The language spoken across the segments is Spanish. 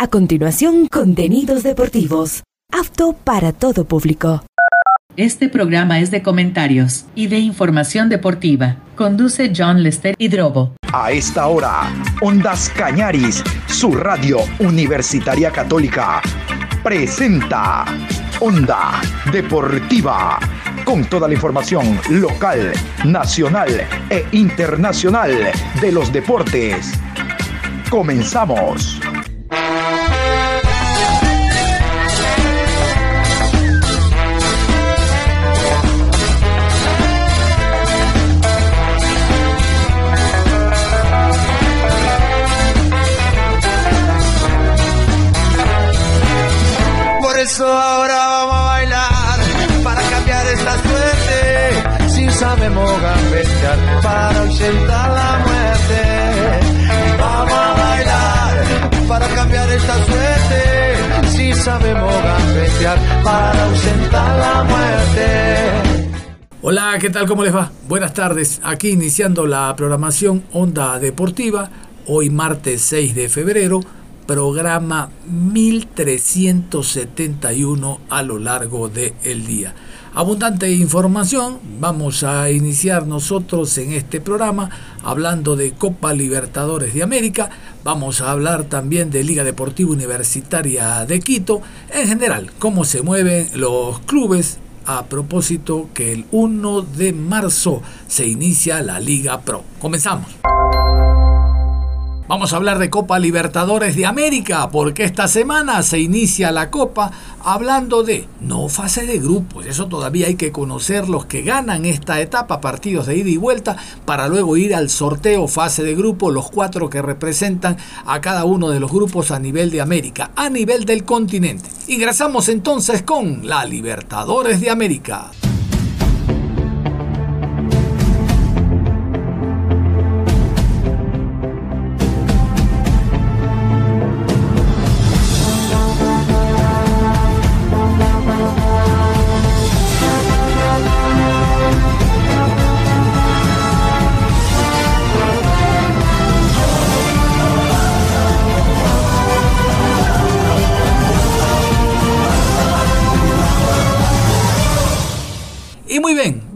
A continuación, contenidos deportivos. Apto para todo público. Este programa es de comentarios y de información deportiva. Conduce John Lester Hidrobo. A esta hora, Ondas Cañaris, su radio universitaria católica, presenta Onda Deportiva, con toda la información local, nacional e internacional de los deportes. Comenzamos. Eso ahora vamos a bailar para cambiar esta suerte. Si sabemos gambetear para ausentar la muerte. Vamos a bailar para cambiar esta suerte. Si sabemos gambetear para ausentar la muerte. Hola, ¿qué tal? ¿Cómo les va? Buenas tardes. Aquí iniciando la programación Onda Deportiva, hoy martes 6 de febrero programa 1371 a lo largo del día. Abundante información, vamos a iniciar nosotros en este programa hablando de Copa Libertadores de América, vamos a hablar también de Liga Deportiva Universitaria de Quito, en general, cómo se mueven los clubes a propósito que el 1 de marzo se inicia la Liga Pro. Comenzamos. Vamos a hablar de Copa Libertadores de América, porque esta semana se inicia la Copa hablando de no fase de grupos. Eso todavía hay que conocer los que ganan esta etapa, partidos de ida y vuelta, para luego ir al sorteo fase de grupo, los cuatro que representan a cada uno de los grupos a nivel de América, a nivel del continente. Ingresamos entonces con la Libertadores de América.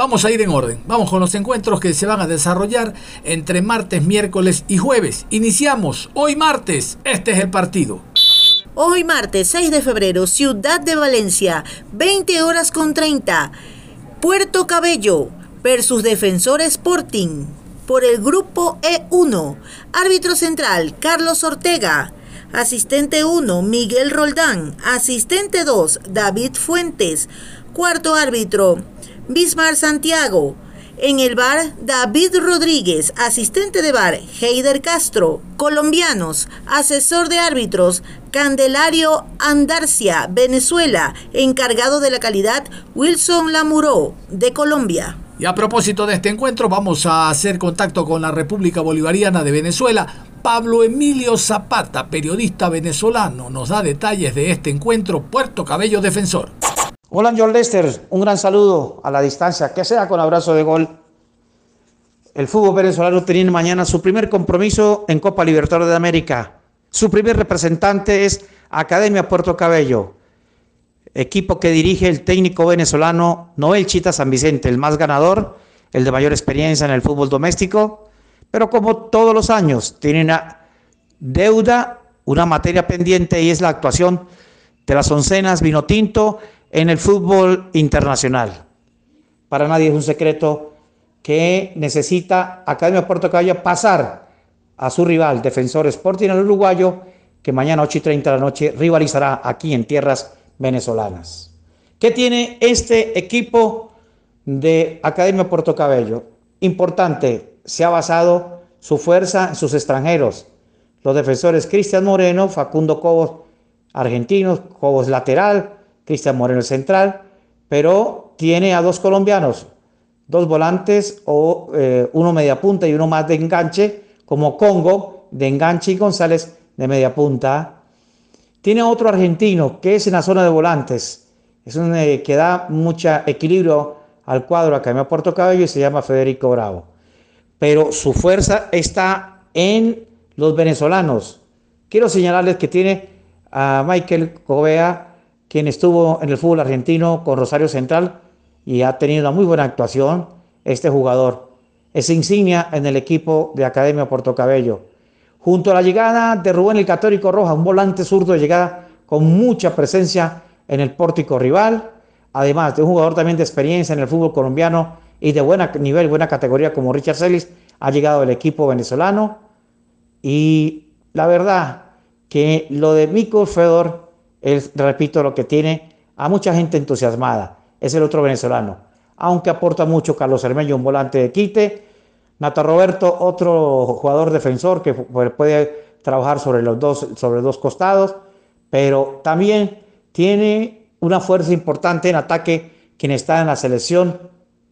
Vamos a ir en orden. Vamos con los encuentros que se van a desarrollar entre martes, miércoles y jueves. Iniciamos hoy martes. Este es el partido. Hoy martes 6 de febrero, Ciudad de Valencia, 20 horas con 30. Puerto Cabello versus Defensor Sporting. Por el grupo E1. Árbitro central, Carlos Ortega. Asistente 1, Miguel Roldán. Asistente 2, David Fuentes. Cuarto árbitro, Bismar Santiago. En el bar, David Rodríguez, asistente de bar, Heider Castro. Colombianos, asesor de árbitros, Candelario Andarcia, Venezuela. Encargado de la calidad, Wilson Lamuró, de Colombia. Y a propósito de este encuentro, vamos a hacer contacto con la República Bolivariana de Venezuela. Pablo Emilio Zapata, periodista venezolano, nos da detalles de este encuentro Puerto Cabello Defensor. Hola John Lester, un gran saludo a la distancia, que sea con abrazo de gol. El fútbol venezolano tiene mañana su primer compromiso en Copa Libertadores de América. Su primer representante es Academia Puerto Cabello, equipo que dirige el técnico venezolano Noel Chita San Vicente, el más ganador, el de mayor experiencia en el fútbol doméstico, pero como todos los años tiene una deuda, una materia pendiente y es la actuación de las oncenas vino tinto en el fútbol internacional. Para nadie es un secreto que necesita Academia Puerto Cabello pasar a su rival, Defensor Sporting, el uruguayo, que mañana 8 y 30 de la noche rivalizará aquí en tierras venezolanas. ¿Qué tiene este equipo de Academia Puerto Cabello? Importante, se ha basado su fuerza en sus extranjeros. Los defensores Cristian Moreno, Facundo Cobos, argentinos, Cobos lateral, Cristian Moreno central, pero tiene a dos colombianos, dos volantes o eh, uno media punta y uno más de enganche, como Congo de enganche y González de media punta. Tiene otro argentino que es en la zona de volantes, es un eh, que da mucho equilibrio al cuadro acá en Puerto Cabello y se llama Federico Bravo. Pero su fuerza está en los venezolanos. Quiero señalarles que tiene a Michael Covea, quien estuvo en el fútbol argentino con Rosario Central y ha tenido una muy buena actuación. Este jugador es insignia en el equipo de Academia Puerto Cabello. Junto a la llegada de Rubén el Católico Roja, un volante zurdo de llegada con mucha presencia en el pórtico rival, además de un jugador también de experiencia en el fútbol colombiano y de buen nivel, buena categoría como Richard Celis, ha llegado el equipo venezolano. Y la verdad que lo de Mico Fedor, es, repito, lo que tiene a mucha gente entusiasmada, es el otro venezolano. Aunque aporta mucho Carlos Hermeño, un volante de quite, Nata Roberto, otro jugador defensor que puede trabajar sobre los dos, sobre dos costados, pero también tiene una fuerza importante en ataque quien está en la selección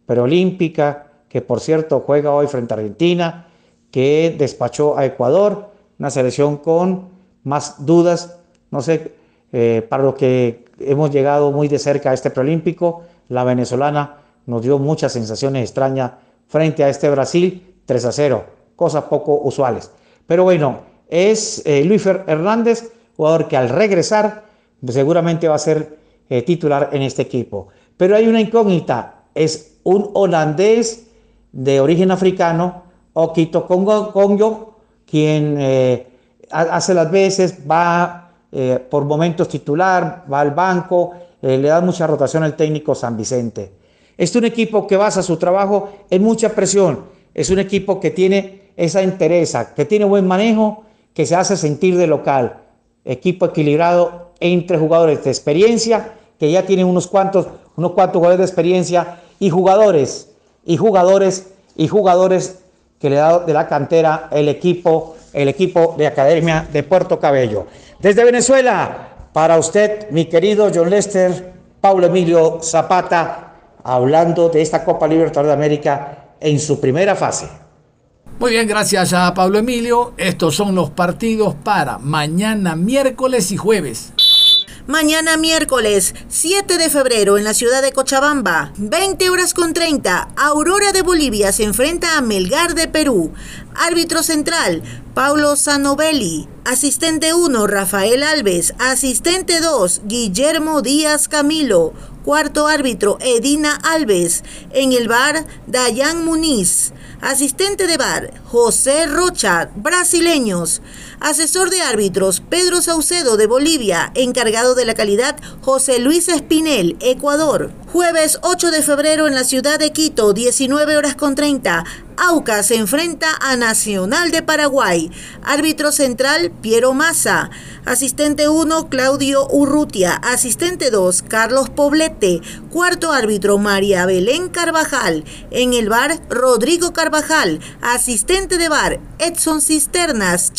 preolímpica, que por cierto juega hoy frente a Argentina, que despachó a Ecuador, una selección con más dudas, no sé, eh, para lo que hemos llegado muy de cerca a este preolímpico, la venezolana nos dio muchas sensaciones extrañas frente a este Brasil 3 a 0, cosas poco usuales. Pero bueno, es eh, Luis Hernández, jugador que al regresar seguramente va a ser eh, titular en este equipo. Pero hay una incógnita, es un holandés de origen africano, Okito Kongo, quien eh, hace las veces, va por momentos titular, va al banco, le da mucha rotación al técnico San Vicente. Es un equipo que basa su trabajo en mucha presión. Es un equipo que tiene esa entereza, que tiene buen manejo, que se hace sentir de local. Equipo equilibrado entre jugadores de experiencia, que ya tienen unos cuantos, unos cuantos jugadores de experiencia, y jugadores, y jugadores, y jugadores que le da de la cantera el equipo, el equipo de Academia de Puerto Cabello. Desde Venezuela, para usted, mi querido John Lester, Paulo Emilio Zapata, hablando de esta Copa Libertadores de América en su primera fase. Muy bien, gracias a Pablo Emilio. Estos son los partidos para mañana miércoles y jueves. Mañana miércoles 7 de febrero en la ciudad de Cochabamba, 20 horas con 30, Aurora de Bolivia se enfrenta a Melgar de Perú. Árbitro central, Paulo Sanovelli. Asistente 1, Rafael Alves. Asistente 2, Guillermo Díaz Camilo. Cuarto árbitro, Edina Alves. En el bar, Dayan Muniz. Asistente de bar, José Rocha, brasileños. Asesor de árbitros, Pedro Saucedo de Bolivia. Encargado de la calidad, José Luis Espinel, Ecuador. Jueves 8 de febrero en la ciudad de Quito, 19 horas con 30. Aucas se enfrenta a Nacional de Paraguay. Árbitro central, Piero Massa. Asistente 1, Claudio Urrutia. Asistente 2, Carlos Poblete. Cuarto árbitro, María Belén Carvajal. En el bar, Rodrigo Carvajal. Asistente de bar, Edson Cisternas,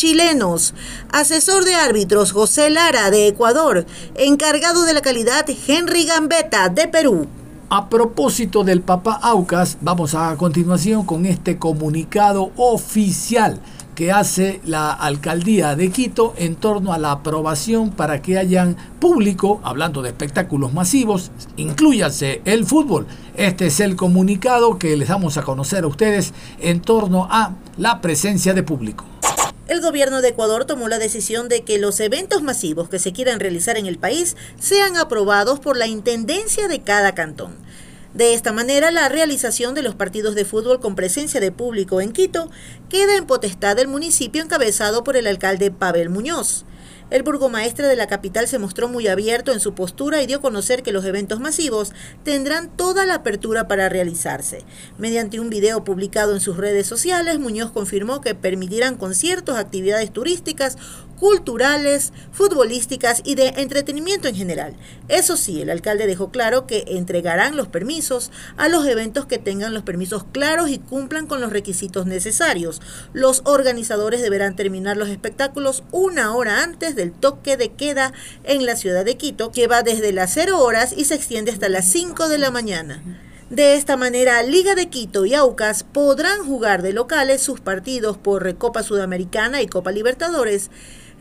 Asesor de árbitros, José Lara, de Ecuador. Encargado de la calidad, Henry Gambetta, de Perú. A propósito del Papa Aucas, vamos a continuación con este comunicado oficial que hace la alcaldía de Quito en torno a la aprobación para que hayan público, hablando de espectáculos masivos, incluyase el fútbol. Este es el comunicado que les damos a conocer a ustedes en torno a la presencia de público. El gobierno de Ecuador tomó la decisión de que los eventos masivos que se quieran realizar en el país sean aprobados por la Intendencia de cada cantón. De esta manera, la realización de los partidos de fútbol con presencia de público en Quito queda en potestad del municipio encabezado por el alcalde Pavel Muñoz. El burgomaestre de la capital se mostró muy abierto en su postura y dio a conocer que los eventos masivos tendrán toda la apertura para realizarse. Mediante un video publicado en sus redes sociales, Muñoz confirmó que permitirán conciertos, actividades turísticas, culturales, futbolísticas y de entretenimiento en general. Eso sí, el alcalde dejó claro que entregarán los permisos a los eventos que tengan los permisos claros y cumplan con los requisitos necesarios. Los organizadores deberán terminar los espectáculos una hora antes del toque de queda en la ciudad de Quito, que va desde las 0 horas y se extiende hasta las 5 de la mañana. De esta manera, Liga de Quito y Aucas podrán jugar de locales sus partidos por Recopa Sudamericana y Copa Libertadores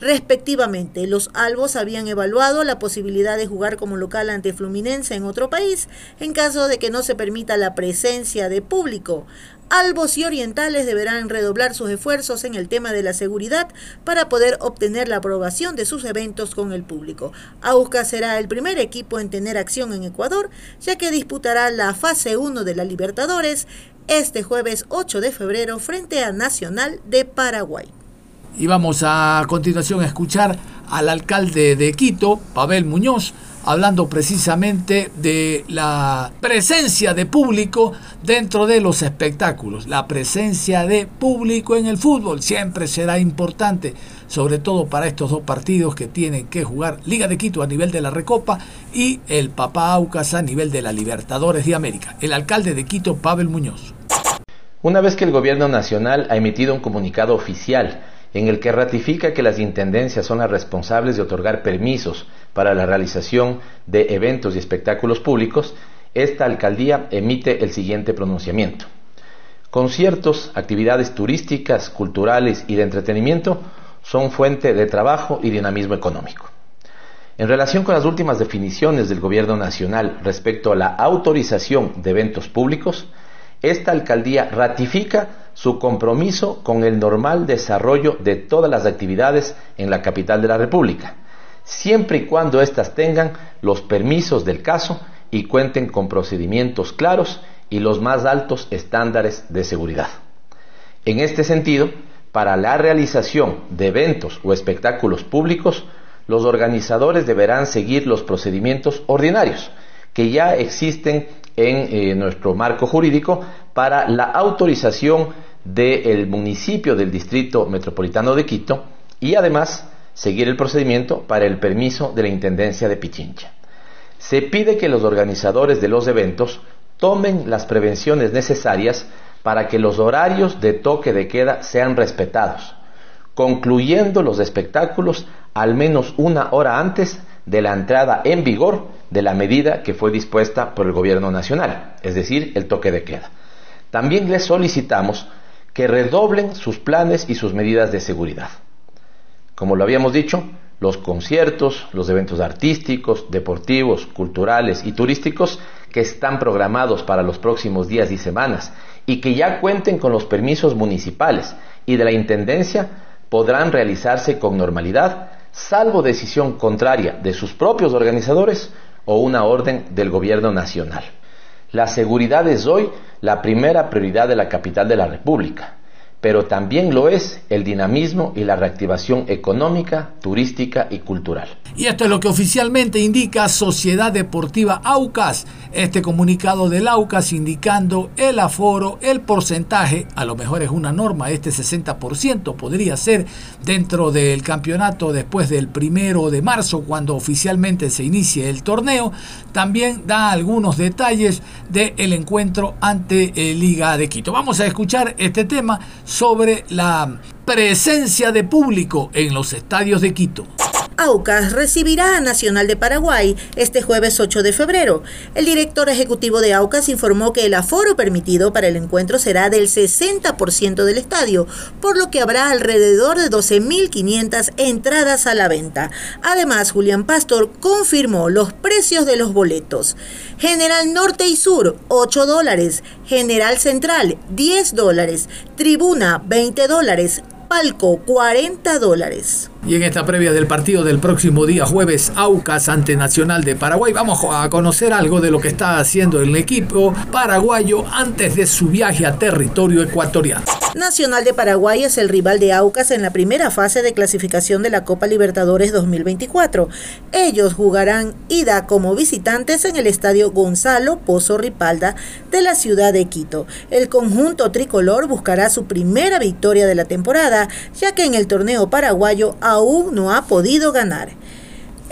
respectivamente. Los albos habían evaluado la posibilidad de jugar como local ante Fluminense en otro país en caso de que no se permita la presencia de público. Albos y Orientales deberán redoblar sus esfuerzos en el tema de la seguridad para poder obtener la aprobación de sus eventos con el público. Aucas será el primer equipo en tener acción en Ecuador, ya que disputará la fase 1 de la Libertadores este jueves 8 de febrero frente a Nacional de Paraguay. Y vamos a continuación a escuchar al alcalde de Quito, Pavel Muñoz, hablando precisamente de la presencia de público dentro de los espectáculos. La presencia de público en el fútbol siempre será importante, sobre todo para estos dos partidos que tienen que jugar Liga de Quito a nivel de la Recopa y el Papá Aucas a nivel de la Libertadores de América. El alcalde de Quito, Pavel Muñoz. Una vez que el gobierno nacional ha emitido un comunicado oficial en el que ratifica que las intendencias son las responsables de otorgar permisos para la realización de eventos y espectáculos públicos, esta alcaldía emite el siguiente pronunciamiento. Conciertos, actividades turísticas, culturales y de entretenimiento son fuente de trabajo y dinamismo económico. En relación con las últimas definiciones del Gobierno Nacional respecto a la autorización de eventos públicos, esta alcaldía ratifica su compromiso con el normal desarrollo de todas las actividades en la capital de la República, siempre y cuando éstas tengan los permisos del caso y cuenten con procedimientos claros y los más altos estándares de seguridad. En este sentido, para la realización de eventos o espectáculos públicos, los organizadores deberán seguir los procedimientos ordinarios que ya existen en eh, nuestro marco jurídico para la autorización del municipio del Distrito Metropolitano de Quito y además seguir el procedimiento para el permiso de la Intendencia de Pichincha. Se pide que los organizadores de los eventos tomen las prevenciones necesarias para que los horarios de toque de queda sean respetados, concluyendo los espectáculos al menos una hora antes de la entrada en vigor de la medida que fue dispuesta por el Gobierno Nacional, es decir, el toque de queda. También les solicitamos que redoblen sus planes y sus medidas de seguridad. Como lo habíamos dicho, los conciertos, los eventos artísticos, deportivos, culturales y turísticos que están programados para los próximos días y semanas y que ya cuenten con los permisos municipales y de la Intendencia podrán realizarse con normalidad, salvo decisión contraria de sus propios organizadores o una orden del Gobierno Nacional. La seguridad es hoy la primera prioridad de la capital de la República pero también lo es el dinamismo y la reactivación económica, turística y cultural. Y esto es lo que oficialmente indica Sociedad Deportiva Aucas, este comunicado del Aucas indicando el aforo, el porcentaje, a lo mejor es una norma, este 60% podría ser dentro del campeonato después del primero de marzo, cuando oficialmente se inicie el torneo, también da algunos detalles del encuentro ante Liga de Quito. Vamos a escuchar este tema sobre la presencia de público en los estadios de Quito. Aucas recibirá a Nacional de Paraguay este jueves 8 de febrero. El director ejecutivo de Aucas informó que el aforo permitido para el encuentro será del 60% del estadio, por lo que habrá alrededor de 12.500 entradas a la venta. Además, Julián Pastor confirmó los precios de los boletos. General Norte y Sur, 8 dólares. General Central, 10 dólares. Tribuna, 20 dólares. Palco, 40 dólares. Y en esta previa del partido del próximo día jueves, Aucas ante Nacional de Paraguay, vamos a conocer algo de lo que está haciendo el equipo paraguayo antes de su viaje a territorio ecuatoriano. Nacional de Paraguay es el rival de Aucas en la primera fase de clasificación de la Copa Libertadores 2024. Ellos jugarán ida como visitantes en el estadio Gonzalo Pozo Ripalda de la ciudad de Quito. El conjunto tricolor buscará su primera victoria de la temporada, ya que en el torneo paraguayo aún no ha podido ganar.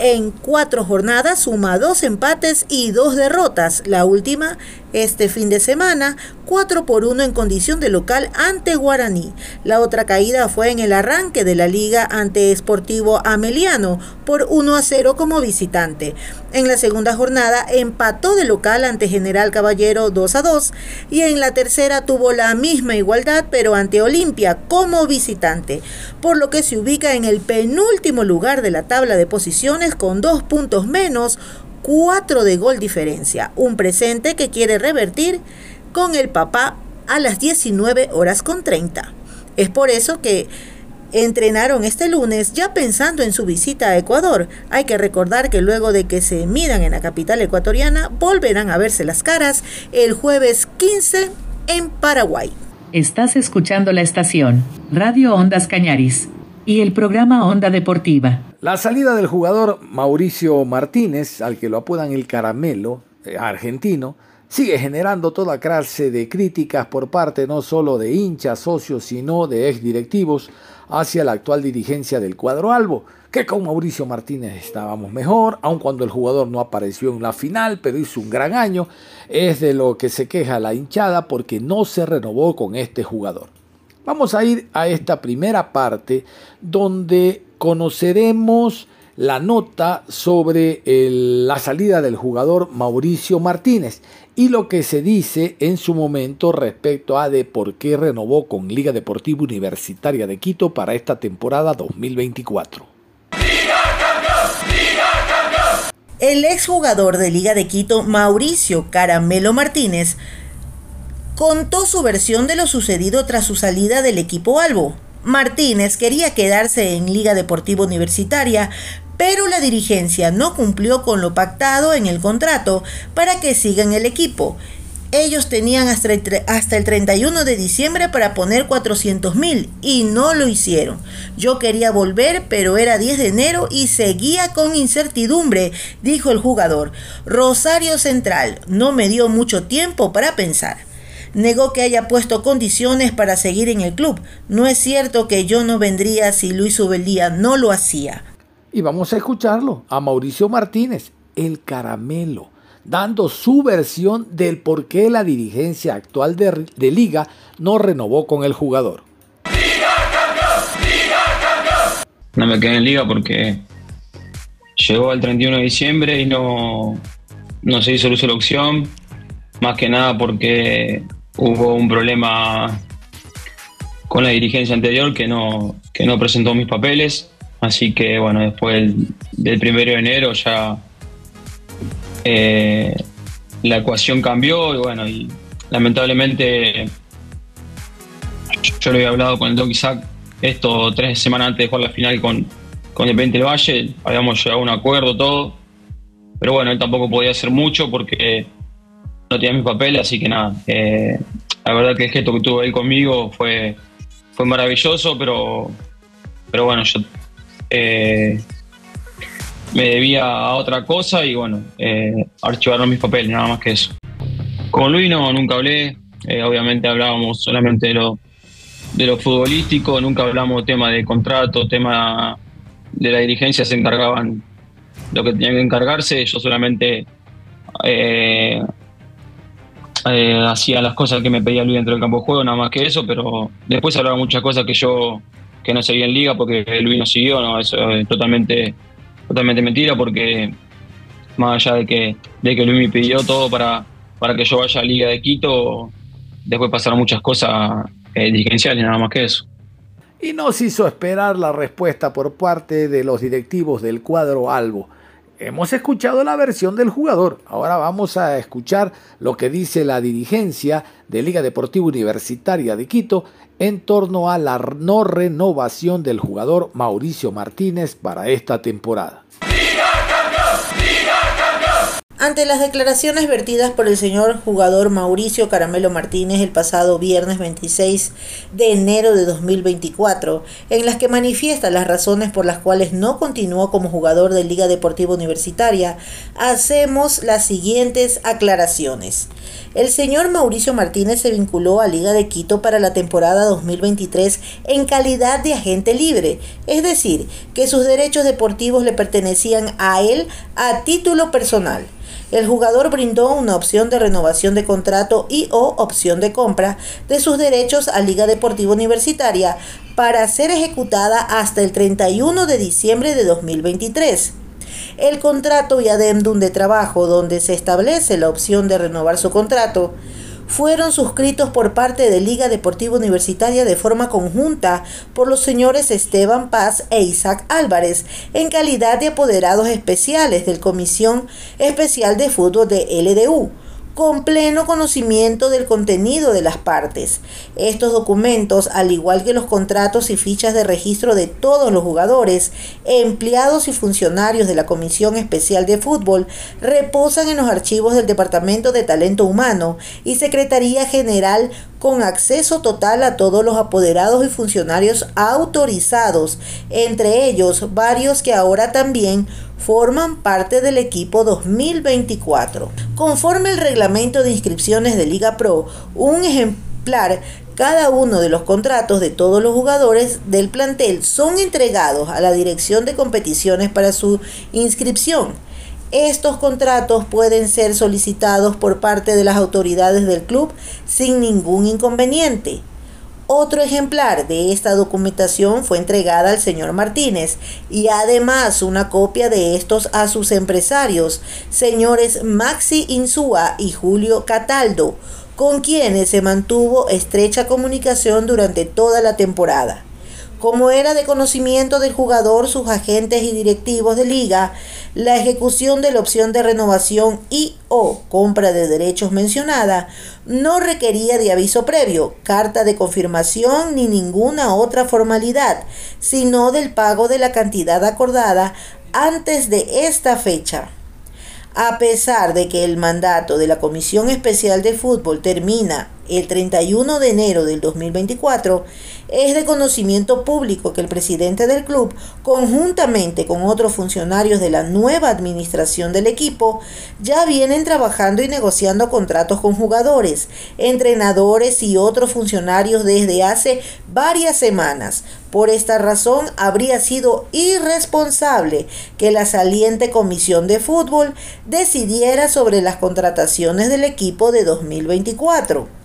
En cuatro jornadas suma dos empates y dos derrotas. La última este fin de semana, 4 por 1 en condición de local ante Guaraní. La otra caída fue en el arranque de la liga ante Sportivo Ameliano por 1 a 0 como visitante. En la segunda jornada empató de local ante General Caballero 2 a 2 y en la tercera tuvo la misma igualdad pero ante Olimpia como visitante, por lo que se ubica en el penúltimo lugar de la tabla de posiciones con dos puntos menos 4 de gol diferencia, un presente que quiere revertir con el papá a las 19 horas con 30. Es por eso que entrenaron este lunes ya pensando en su visita a Ecuador. Hay que recordar que luego de que se midan en la capital ecuatoriana, volverán a verse las caras el jueves 15 en Paraguay. Estás escuchando la estación Radio Ondas Cañaris y el programa Onda Deportiva. La salida del jugador Mauricio Martínez, al que lo apodan el caramelo, eh, argentino, sigue generando toda clase de críticas por parte no solo de hinchas, socios, sino de exdirectivos hacia la actual dirigencia del cuadro albo, que con Mauricio Martínez estábamos mejor, aun cuando el jugador no apareció en la final, pero hizo un gran año, es de lo que se queja la hinchada porque no se renovó con este jugador. Vamos a ir a esta primera parte donde conoceremos la nota sobre la salida del jugador Mauricio Martínez y lo que se dice en su momento respecto a de por qué renovó con Liga Deportiva Universitaria de Quito para esta temporada 2024. El exjugador de Liga de Quito, Mauricio Caramelo Martínez, contó su versión de lo sucedido tras su salida del equipo Albo. Martínez quería quedarse en Liga Deportiva Universitaria, pero la dirigencia no cumplió con lo pactado en el contrato para que siga en el equipo. Ellos tenían hasta el, 31 de diciembre para poner 400 mil y no lo hicieron. Yo quería volver, pero era 10 de enero y seguía con incertidumbre, dijo el jugador. Rosario Central no me dio mucho tiempo para pensar negó que haya puesto condiciones para seguir en el club. No es cierto que yo no vendría si Luis Ubeldía no lo hacía. Y vamos a escucharlo, a Mauricio Martínez, el caramelo, dando su versión del por qué la dirigencia actual de, Liga no renovó con el jugador. No me quedé en Liga porque llegó el 31 de diciembre y no, no se hizo la opción, más que nada porque hubo un problema con la dirigencia anterior que no, que no presentó mis papeles Así que bueno, después del, primero de enero ya eh, la ecuación cambió y bueno, y lamentablemente yo lo había hablado con el Doc Isaac esto tres semanas antes de jugar la final con, con el 20 del Valle, habíamos llegado a un acuerdo todo, pero bueno, él tampoco podía hacer mucho porque no tenía mis papeles, así que nada, eh, la verdad que el gesto que tuvo él conmigo fue, fue maravilloso, pero, pero bueno, yo eh, me debía a otra cosa y bueno, eh, archivaron mis papeles, nada más que eso. Con Luis no, nunca hablé, eh, obviamente hablábamos solamente de lo, de lo futbolístico, nunca hablamos tema de contrato, tema de la dirigencia, se encargaban lo que tenían que encargarse, yo solamente hacía las cosas que me pedía Luis dentro del campo de juego, nada más que eso, pero después hablaba muchas cosas que yo que no seguía en liga porque Luis no siguió, no, eso es totalmente, totalmente mentira porque más allá de que, de que Luis me pidió todo para, para que yo vaya a Liga de Quito, después pasaron muchas cosas eh, dirigenciales, nada más que eso. Y nos hizo esperar la respuesta por parte de los directivos del cuadro Albo. Hemos escuchado la versión del jugador, ahora vamos a escuchar lo que dice la dirigencia de Liga Deportiva Universitaria de Quito en torno a la no renovación del jugador Mauricio Martínez para esta temporada. Ante las declaraciones vertidas por el señor jugador Mauricio Caramelo Martínez el pasado viernes 26 de enero de 2024, en las que manifiesta las razones por las cuales no continuó como jugador de Liga Deportiva Universitaria, hacemos las siguientes aclaraciones. El señor Mauricio Martínez se vinculó a Liga de Quito para la temporada 2023 en calidad de agente libre, es decir, que sus derechos deportivos le pertenecían a él a título personal el jugador brindó una opción de renovación de contrato y o opción de compra de sus derechos a Liga Deportiva Universitaria para ser ejecutada hasta el 31 de diciembre de 2023. El contrato y adendum de trabajo donde se establece la opción de renovar su contrato fueron suscritos por parte de Liga Deportiva Universitaria de forma conjunta por los señores Esteban Paz e Isaac Álvarez en calidad de apoderados especiales del Comisión Especial de Fútbol de LDU con pleno conocimiento del contenido de las partes. Estos documentos, al igual que los contratos y fichas de registro de todos los jugadores, empleados y funcionarios de la Comisión Especial de Fútbol, reposan en los archivos del Departamento de Talento Humano y Secretaría General con acceso total a todos los apoderados y funcionarios autorizados, entre ellos varios que ahora también forman parte del equipo 2024. Conforme el reglamento de inscripciones de Liga Pro, un ejemplar cada uno de los contratos de todos los jugadores del plantel son entregados a la Dirección de Competiciones para su inscripción. Estos contratos pueden ser solicitados por parte de las autoridades del club sin ningún inconveniente. Otro ejemplar de esta documentación fue entregada al señor Martínez y además una copia de estos a sus empresarios, señores Maxi Insúa y Julio Cataldo, con quienes se mantuvo estrecha comunicación durante toda la temporada. Como era de conocimiento del jugador, sus agentes y directivos de liga, la ejecución de la opción de renovación y o compra de derechos mencionada no requería de aviso previo, carta de confirmación ni ninguna otra formalidad, sino del pago de la cantidad acordada antes de esta fecha. A pesar de que el mandato de la Comisión Especial de Fútbol termina el 31 de enero del 2024, es de conocimiento público que el presidente del club, conjuntamente con otros funcionarios de la nueva administración del equipo, ya vienen trabajando y negociando contratos con jugadores, entrenadores y otros funcionarios desde hace varias semanas. Por esta razón, habría sido irresponsable que la saliente comisión de fútbol decidiera sobre las contrataciones del equipo de 2024.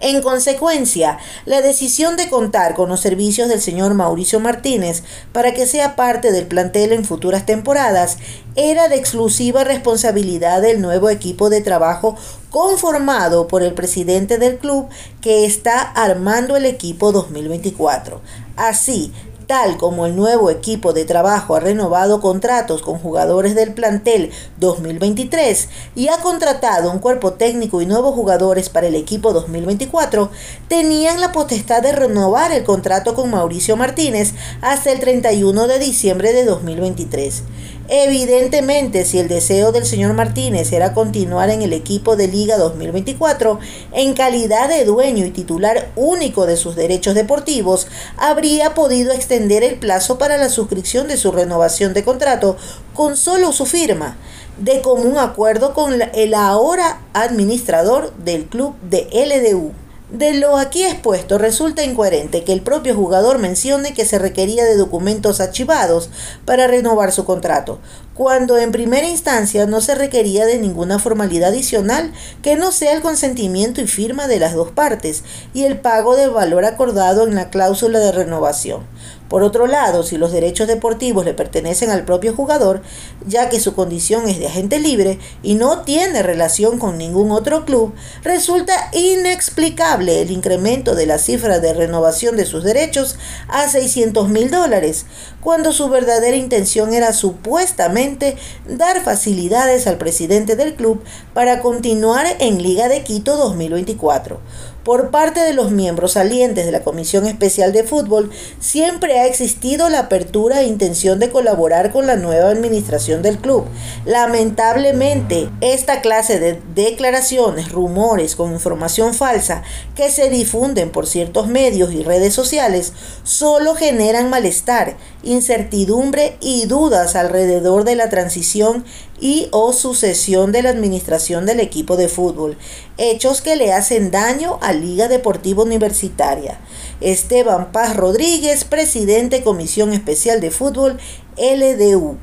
En consecuencia, la decisión de contar con los servicios del señor Mauricio Martínez para que sea parte del plantel en futuras temporadas era de exclusiva responsabilidad del nuevo equipo de trabajo conformado por el presidente del club que está armando el equipo 2024. Así, tal como el nuevo equipo de trabajo ha renovado contratos con jugadores del plantel 2023 y ha contratado un cuerpo técnico y nuevos jugadores para el equipo 2024, tenían la potestad de renovar el contrato con Mauricio Martínez hasta el 31 de diciembre de 2023. Evidentemente, si el deseo del señor Martínez era continuar en el equipo de Liga 2024 en calidad de dueño y titular único de sus derechos deportivos, habría podido extender el plazo para la suscripción de su renovación de contrato con solo su firma, de común acuerdo con el ahora administrador del club de LDU. De lo aquí expuesto, resulta incoherente que el propio jugador mencione que se requería de documentos archivados para renovar su contrato, cuando en primera instancia no se requería de ninguna formalidad adicional que no sea el consentimiento y firma de las dos partes y el pago del valor acordado en la cláusula de renovación. Por otro lado, si los derechos deportivos le pertenecen al propio jugador, ya que su condición es de agente libre y no tiene relación con ningún otro club, resulta inexplicable el incremento de la cifra de renovación de sus derechos a 600 mil dólares, cuando su verdadera intención era supuestamente dar facilidades al presidente del club para continuar en Liga de Quito 2024 por parte de los miembros salientes de la Comisión Especial de Fútbol, siempre ha existido la apertura e intención de colaborar con la nueva administración del club. Lamentablemente, esta clase de declaraciones, rumores con información falsa que se difunden por ciertos medios y redes sociales solo generan malestar, incertidumbre y dudas alrededor de la transición y o sucesión de la administración del equipo de fútbol, hechos que le hacen daño a Liga Deportiva Universitaria. Esteban Paz Rodríguez, presidente Comisión Especial de Fútbol, LDU.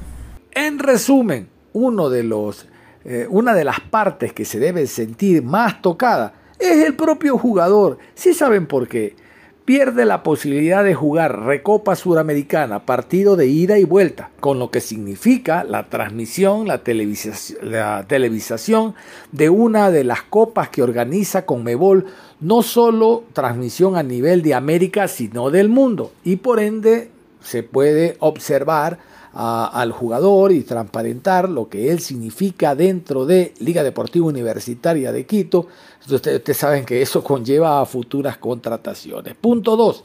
En resumen, uno de los, eh, una de las partes que se debe sentir más tocada es el propio jugador. Si saben por qué pierde la posibilidad de jugar Recopa Suramericana, partido de ida y vuelta, con lo que significa la transmisión, la, televisación de una de las copas que organiza Conmebol, no solo transmisión a nivel de América, sino del mundo, y por ende se puede observar al jugador y transparentar lo que él significa dentro de Liga Deportiva Universitaria de Quito. Ustedes, ustedes saben que eso conlleva a futuras contrataciones. Punto 2.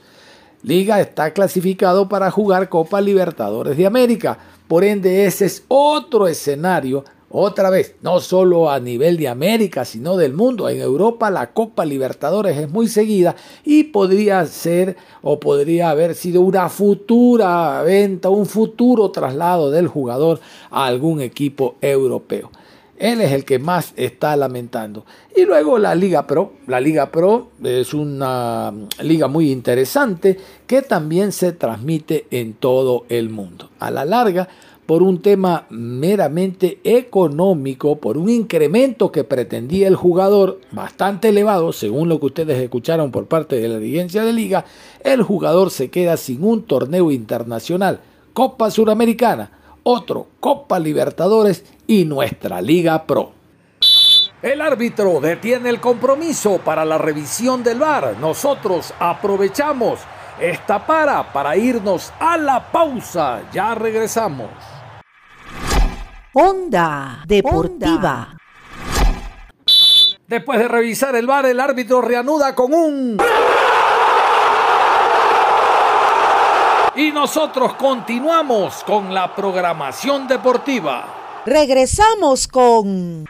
Liga está clasificado para jugar Copa Libertadores de América. Por ende, ese es otro escenario otra vez, no solo a nivel de América, sino del mundo. En Europa la Copa Libertadores es muy seguida y podría ser o podría haber sido una futura venta, un futuro traslado del jugador a algún equipo europeo. Él es el que más está lamentando. Y luego la Liga Pro. La Liga Pro es una liga muy interesante que también se transmite en todo el mundo. A la larga, por un tema meramente económico, por un incremento que pretendía el jugador bastante elevado, según lo que ustedes escucharon por parte de la dirigencia de liga, el jugador se queda sin un torneo internacional, Copa Suramericana, otro Copa Libertadores y nuestra Liga Pro. El árbitro detiene el compromiso para la revisión del VAR. Nosotros aprovechamos esta para para irnos a la pausa. Ya regresamos. Onda Deportiva. Después de revisar el bar, el árbitro reanuda con un... Y nosotros continuamos con la programación deportiva. Regresamos con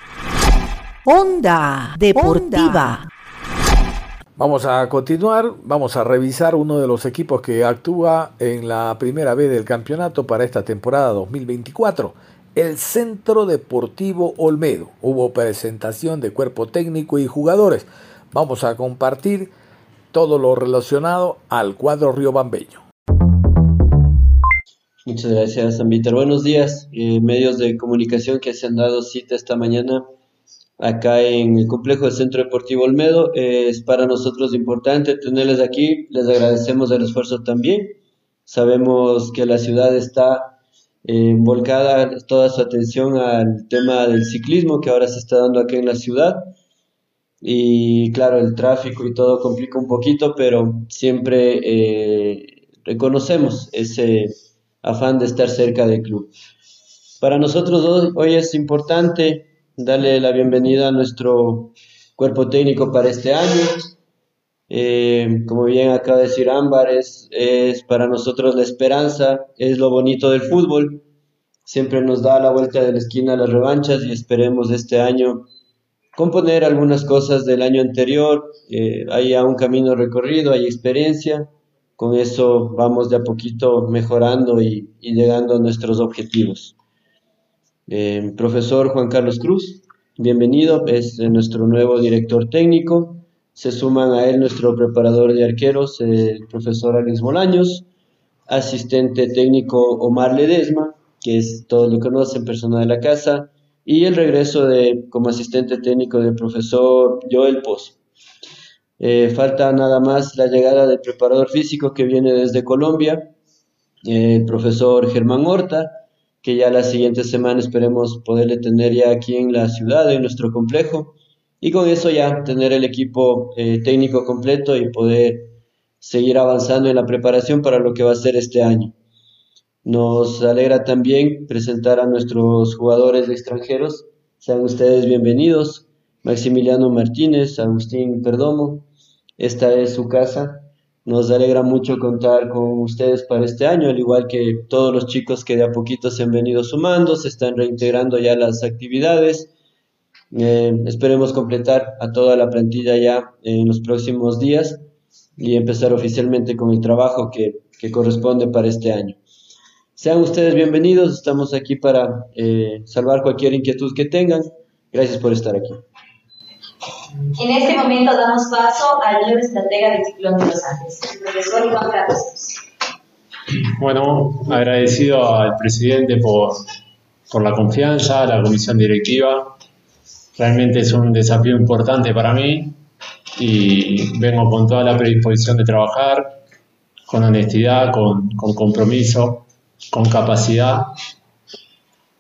Onda Deportiva. Vamos a continuar, vamos a revisar uno de los equipos que actúa en la primera vez del campeonato para esta temporada 2024 el Centro Deportivo Olmedo. Hubo presentación de cuerpo técnico y jugadores. Vamos a compartir todo lo relacionado al cuadro riobambeño. Muchas gracias, San Buenos días, eh, medios de comunicación que se han dado cita esta mañana acá en el complejo del Centro Deportivo Olmedo. es para nosotros importante tenerles aquí. Les agradecemos el esfuerzo también. Sabemos que la ciudad está eh, volcada toda su atención al tema del ciclismo que ahora se está dando aquí en la ciudad. Y claro, el tráfico y todo complica un poquito, pero siempre eh, reconocemos ese afán de estar cerca del club. Para nosotros hoy es importante darle la bienvenida a nuestro cuerpo técnico para este año. Eh, como bien acaba de decir Ámbar, es, para nosotros la esperanza, es lo bonito del fútbol. Siempre nos da la vuelta de la esquina las revanchas y esperemos este año componer algunas cosas del año anterior. Eh, hay un camino recorrido, hay experiencia. Con eso vamos de a poquito mejorando y, llegando a nuestros objetivos. Eh, profesor Juan Carlos Cruz, bienvenido, es nuestro nuevo director técnico se suman a él nuestro preparador de arqueros, el profesor Alex Bolaños, asistente técnico Omar Ledesma, que es todo lo que conocen, persona de la casa, y el regreso de, como asistente técnico del profesor Joel Poz. Eh, falta nada más la llegada del preparador físico que viene desde Colombia, el profesor Germán Horta, que ya la siguiente semana esperemos poderle tener ya aquí en la ciudad, en nuestro complejo y con eso ya tener el equipo eh, técnico completo y poder seguir avanzando en la preparación para lo que va a ser este año. Nos alegra también presentar a nuestros jugadores extranjeros. Sean ustedes bienvenidos. Maximiliano Martínez, Agustín Perdomo, esta es su casa. Nos alegra mucho contar con ustedes para este año, al igual que todos los chicos que de a poquito se han venido sumando, se están reintegrando ya las actividades eh, esperemos completar a toda la plantilla ya en los próximos días y empezar oficialmente con el trabajo que, que corresponde para este año. Sean ustedes bienvenidos, estamos aquí para eh, salvar cualquier inquietud que tengan. Gracias por estar aquí. En este momento damos paso al nuevo estratega del Ciclón de Los Andes, el profesor Iván Carlos. Bueno, agradecido al presidente por, por la confianza, a la comisión directiva Realmente es un desafío importante para mí y vengo con toda la predisposición de trabajar, con honestidad, con, compromiso, con capacidad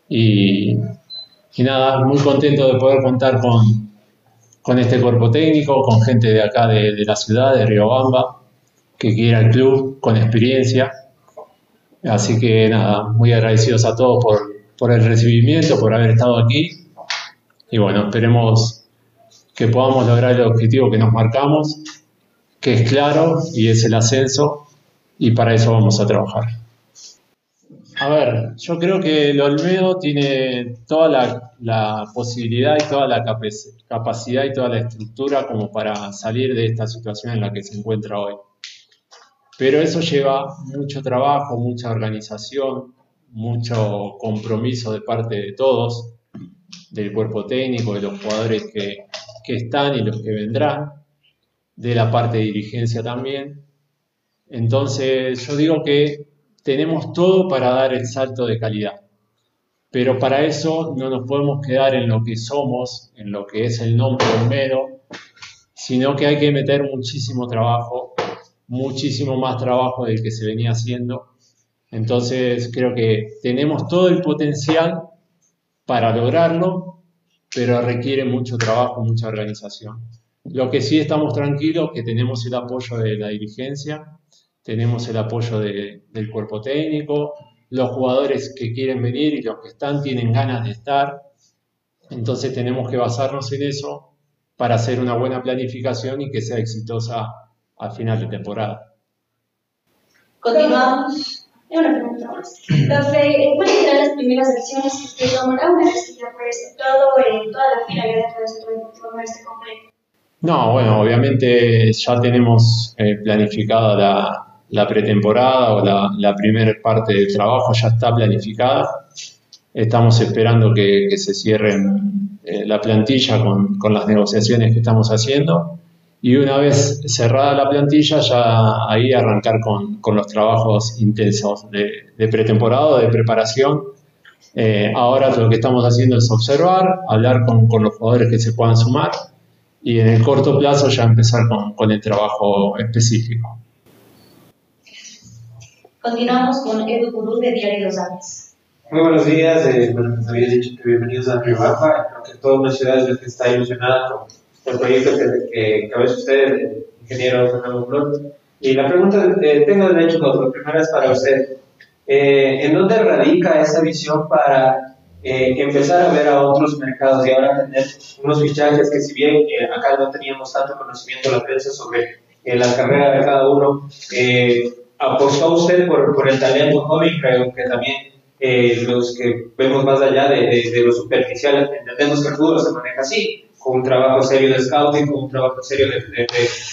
y, nada, muy contento de poder contar con, con este cuerpo técnico, con gente de acá de, la ciudad, de Riobamba, que quiera el club, con experiencia. Así que nada, muy agradecidos a todos por, por el recibimiento, por haber estado aquí. Y bueno, esperemos que podamos lograr el objetivo que nos marcamos, que es claro y es el ascenso, y para eso vamos a trabajar. A ver, yo creo que el Olmedo tiene toda la, la, posibilidad y toda la capacidad y toda la estructura como para salir de esta situación en la que se encuentra hoy. Pero eso lleva mucho trabajo, mucha organización, mucho compromiso de parte de todos, del cuerpo técnico, de los jugadores que, que están y los que vendrán, de la parte de dirigencia también. Entonces yo digo que tenemos todo para dar el salto de calidad. Pero para eso no nos podemos quedar en lo que somos, en lo que es el nombre Olmedo, sino que hay que meter muchísimo trabajo, muchísimo más trabajo del que se venía haciendo. Entonces creo que tenemos todo el potencial para lograrlo, pero requiere mucho trabajo, mucha organización. Lo que sí estamos tranquilos que tenemos el apoyo de la dirigencia, tenemos el apoyo del cuerpo técnico, los jugadores que quieren venir y los que están tienen ganas de estar. Entonces tenemos que basarnos en eso para hacer una buena planificación y que sea exitosa al final de temporada. Continuamos. Una pregunta más. Profe, ¿cuáles serán las primeras acciones que usted tomará una vez que ya fue todo en toda la fila ya dentro de este deportivo este completo? No, bueno, obviamente ya tenemos eh, planificada la, la pretemporada o la, la primera parte del trabajo ya está planificada. Estamos esperando que, se cierre eh, la plantilla con, con, las negociaciones que estamos haciendo y una vez cerrada la plantilla ya ahí arrancar con, con los trabajos intensos de, de pretemporada, de preparación. Eh, ahora lo que estamos haciendo es observar, hablar con, con, los jugadores que se puedan sumar y en el corto plazo ya empezar con, con el trabajo específico. Continuamos con Edu Gurú de Diario Los Andes. Muy buenos días, eh, bueno, nos había dicho que bienvenidos a Río Baja, creo que toda una ciudad es la que está ilusionada con el proyecto que, que cabeza usted, ingeniero Fernando Flor. Y la pregunta, eh, tengo de hecho la primera es para usted. Eh, ¿En dónde radica esa visión para eh, empezar a ver a otros mercados y ahora tener unos fichajes que si bien eh, acá no teníamos tanto conocimiento la prensa sobre eh, la carrera de cada uno, eh, apostó usted por, por el talento joven, creo que también los que vemos más allá de, de, lo superficial entendemos que el fútbol se maneja así, con un trabajo serio de scouting, con un trabajo serio de,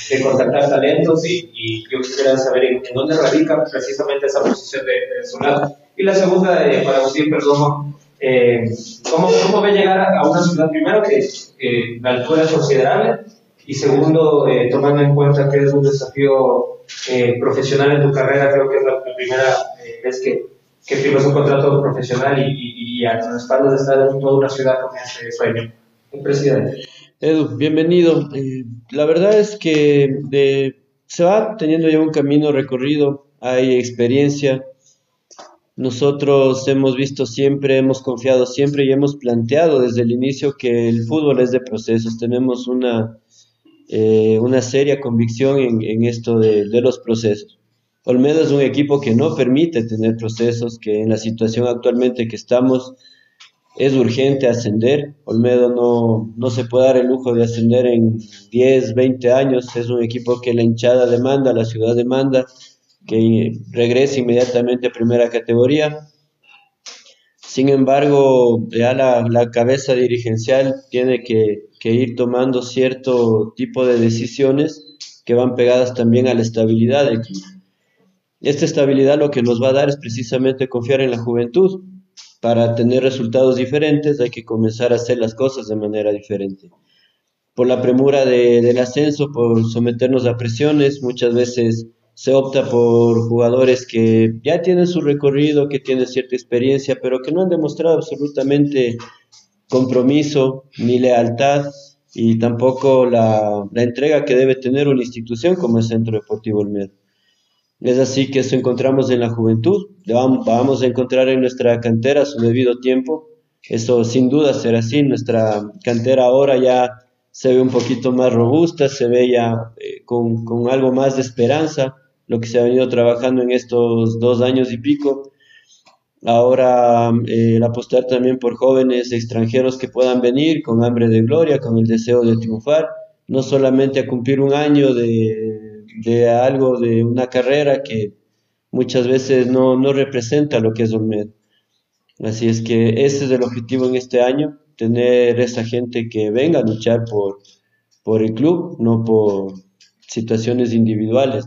de contactar talentos y, y, yo quisiera saber en, dónde radica precisamente esa posición de, su lado. Y la segunda, para usted, perdón, eh, ¿cómo, ¿cómo, ve llegar a una ciudad primero que, que la altura es considerable y segundo, eh, tomando en cuenta que es un desafío eh, profesional en tu carrera, creo que es la, primera eh, vez que, que, firmas un contrato profesional y, y, y a tus espaldas de en toda una ciudad con ese sueño. Presidente. Edu, bienvenido. Eh, la verdad es que se va teniendo ya un camino recorrido, hay experiencia. Nosotros hemos visto siempre, hemos confiado siempre y hemos planteado desde el inicio que el fútbol es de procesos. Tenemos una eh, una seria convicción en, en esto de, de, los procesos. Olmedo es un equipo que no permite tener procesos, que en la situación actualmente que estamos es urgente ascender. Olmedo no, no se puede dar el lujo de ascender en 10, 20 años. Es un equipo que la hinchada demanda, la ciudad demanda, que regrese inmediatamente a primera categoría. Sin embargo, ya la, cabeza dirigencial tiene que que ir tomando cierto tipo de decisiones que van pegadas también a la estabilidad del equipo. Esta estabilidad lo que nos va a dar es precisamente confiar en la juventud. Para tener resultados diferentes hay que comenzar a hacer las cosas de manera diferente. Por la premura de, del ascenso, por someternos a presiones, muchas veces se opta por jugadores que ya tienen su recorrido, que tienen cierta experiencia, pero que no han demostrado absolutamente compromiso ni lealtad y tampoco la, la, entrega que debe tener una institución como el Centro Deportivo Olmedo. Es así que eso encontramos en la juventud, vamos, a encontrar en nuestra cantera su debido tiempo, eso sin duda será así, nuestra cantera ahora ya se ve un poquito más robusta, se ve ya eh, con, con, algo más de esperanza, lo que se ha venido trabajando en estos dos años y pico. Ahora eh, el apostar también por jóvenes extranjeros que puedan venir con hambre de gloria, con el deseo de triunfar, no solamente a cumplir un año de, de algo, de una carrera que muchas veces no, no representa lo que es Olmedo. Así es que ese es el objetivo en este año, tener esa gente que venga a luchar por, por el club, no por situaciones individuales.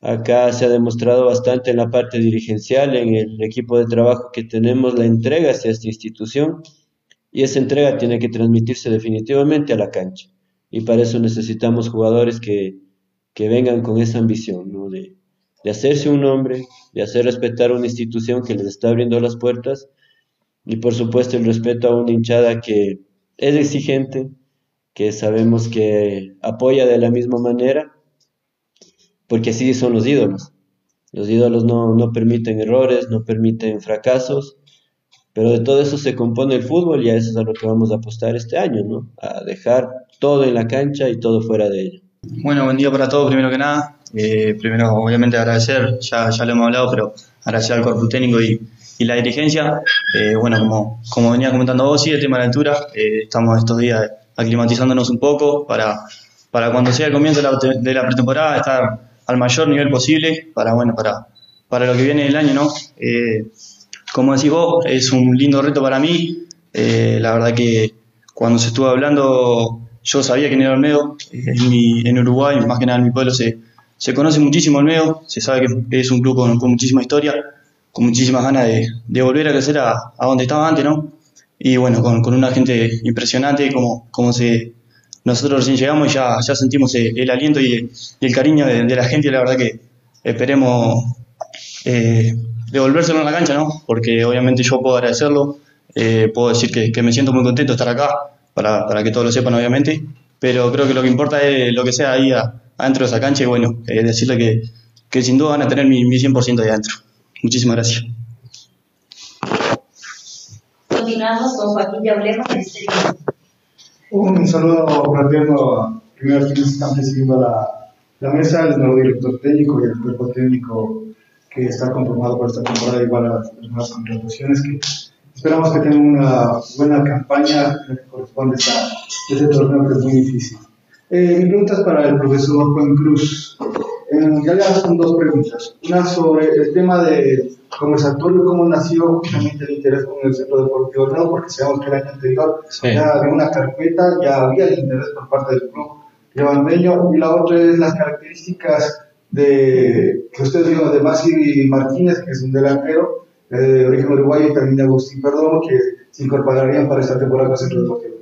Acá se ha demostrado bastante en la parte dirigencial, en el equipo de trabajo que tenemos, la entrega hacia esta institución y esa entrega tiene que transmitirse definitivamente a la cancha. Y para eso necesitamos jugadores que, que vengan con esa ambición, ¿no? de, de hacerse un nombre, de hacer respetar una institución que les está abriendo las puertas y por supuesto el respeto a una hinchada que es exigente, que sabemos que apoya de la misma manera, porque así son los ídolos. Los ídolos no, no permiten errores, no permiten fracasos, pero de todo eso se compone el fútbol y a eso es a lo que vamos a apostar este año, ¿no? A dejar todo en la cancha y todo fuera de ella. Bueno, buen día para todos, primero que nada. Eh, primero, obviamente, agradecer, ya, ya lo hemos hablado, pero agradecer al cuerpo técnico y, y la dirigencia. Eh, bueno, como, como venía comentando vos, sí, el tema de la altura, eh, estamos estos días aclimatizándonos un poco para, para cuando sea el comienzo de la, de la pretemporada estar al mayor nivel posible para, bueno, para, para lo que viene del año, ¿no? Como decís vos, es un lindo reto para mí. La verdad que cuando se estuvo hablando, yo sabía quién era Olmedo. En, mi, en Uruguay, más que nada en mi pueblo, se, se conoce muchísimo Olmedo. Se sabe que es un club con, muchísima historia, con muchísimas ganas de, de volver a crecer a, a, donde estaba antes, ¿no? Y bueno, con, con una gente impresionante, como, como se, nosotros recién llegamos y ya, ya sentimos el, aliento y el, cariño de, la gente. La verdad que esperemos eh, devolvérselo en la cancha, ¿no? Porque obviamente yo puedo agradecerlo, eh, puedo decir que, que, me siento muy contento de estar acá, para, para, que todos lo sepan, obviamente. Pero creo que lo que importa es lo que sea ahí adentro de esa cancha y bueno, eh, decirle que, que, sin duda van a tener mi, mi 100% ahí adentro. Muchísimas gracias. Continuamos con Joaquín Yaulema de un saludo fraterno a primeros quienes están presidiendo la, la mesa, el nuevo director técnico y el cuerpo técnico que está conformado por esta temporada, igual a las nuevas contrataciones que esperamos que tengan una buena campaña que corresponde a este torneo que es muy difícil. Eh, mi pregunta es para el profesor Juan Cruz. En realidad son dos preguntas. Una sobre el tema de conversatorio, cómo nació justamente el interés con el Centro Deportivo porque sabemos que el año anterior sí. ya había una carpeta, ya había el interés por parte del club levandeño, y la otra es las características de, que usted dijo de Masi Martínez, que es un delantero eh, de origen uruguayo, y también de Agustín Perdomo, que se incorporarían para esta temporada al Centro Deportivo.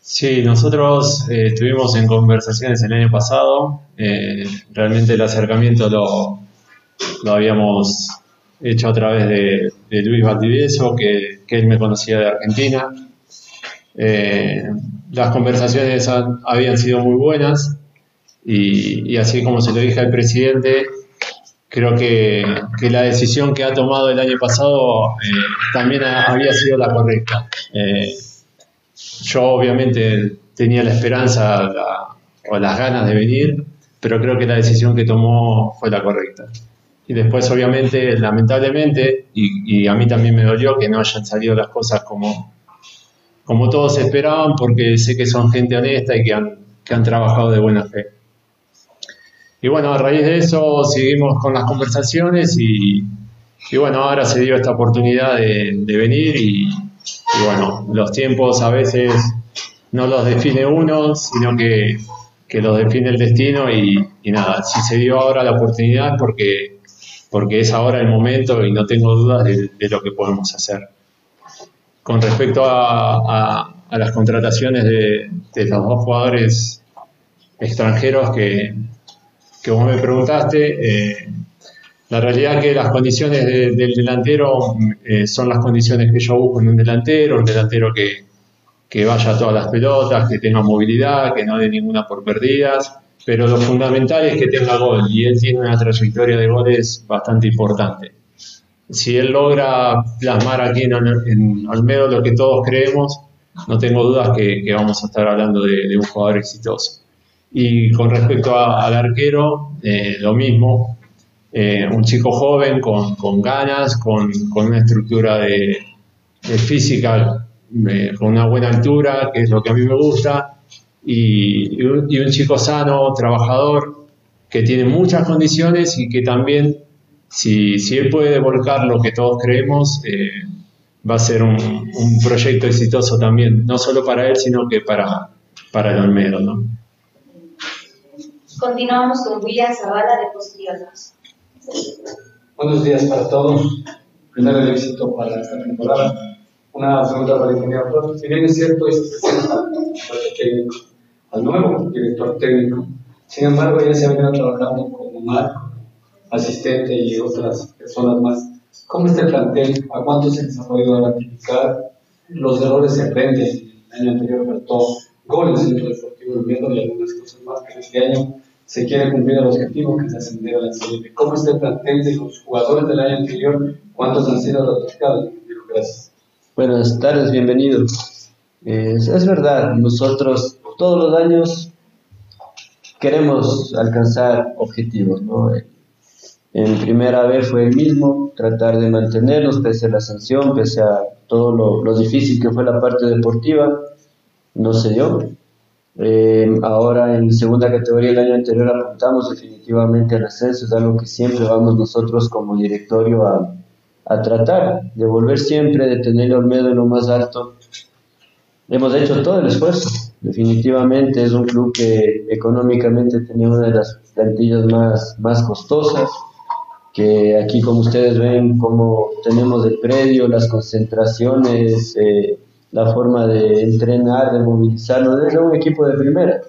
Sí, nosotros eh, estuvimos en conversaciones el año pasado, eh, realmente el acercamiento lo, lo habíamos hecho a través de, Luis Valdivieso, que, que, él me conocía de Argentina. Eh, las conversaciones han, habían sido muy buenas y, así como se lo dije al presidente, creo que, que la decisión que ha tomado el año pasado eh, también ha, había sido la correcta. Eh, yo obviamente tenía la esperanza o las ganas de venir, pero creo que la decisión que tomó fue la correcta y después obviamente lamentablemente y, y, a mí también me dolió que no hayan salido las cosas como, como todos esperaban porque sé que son gente honesta y que han, que han trabajado de buena fe. Y bueno, a raíz de eso seguimos con las conversaciones y, y bueno, ahora se dio esta oportunidad de, venir y, y, bueno, los tiempos a veces no los define uno, sino que, que los define el destino y, nada, si se dio ahora la oportunidad porque porque es ahora el momento y no tengo dudas de, de lo que podemos hacer. Con respecto a, a, a las contrataciones de, de, los dos jugadores extranjeros que, que vos me preguntaste, eh, la realidad es que las condiciones de, del delantero eh, son las condiciones que yo busco en un delantero, un delantero que, que vaya a todas las pelotas, que tenga movilidad, que no dé ninguna por perdidas, pero lo fundamental es que tenga gol y él tiene una trayectoria de goles bastante importante. Si él logra plasmar aquí en, en Olmedo lo que todos creemos, no tengo dudas que, vamos a estar hablando de, un jugador exitoso. Y con respecto a- al arquero, eh, lo mismo. Eh, un chico joven con, con ganas, con, con una estructura de, física, eh, con una buena altura, que es lo que a mí me gusta, y, un, chico sano, trabajador, que tiene muchas condiciones y que también, si, si él puede volcar lo que todos creemos, va a ser un, un proyecto exitoso también, no solo para él, sino que para, para el Olmedo, ¿no? Continuamos con William Zavala de Positivas. Buenos días para todos. Primero el éxito para esta temporada. Una pregunta para el ingeniero. Si bien es cierto, es presenta al técnico, al nuevo director técnico. Sin embargo, ya se ha venido trabajando como Marco, asistente y otras personas más. ¿Cómo está el plantel? ¿A cuántos se les ha podido ratificar? Los errores se aprenden. El año anterior faltó goles en el Deportivo Miedo y algunas cosas más que este año se quiere cumplir el objetivo que es ascender a la Serie. ¿Cómo está el plantel de los jugadores del año anterior? ¿Cuántos han sido ratificados? Gracias. Buenas tardes, bienvenidos. Es, es verdad, nosotros todos los años queremos alcanzar objetivos, ¿no? En primera vez fue el mismo, tratar de mantenernos pese a la sanción, pese a todo lo difícil que fue la parte deportiva, no se dio. Eh, ahora en segunda categoría el año anterior apuntamos definitivamente al ascenso, es algo que siempre vamos nosotros como directorio a, a tratar, de volver siempre, de tener Olmedo en lo más alto. Hemos hecho todo el esfuerzo, definitivamente es un club que económicamente tenía una de las plantillas más, más costosas, que aquí como ustedes ven, como tenemos el predio, las concentraciones, eh, la forma de entrenar, de movilizarnos, es un equipo de primera.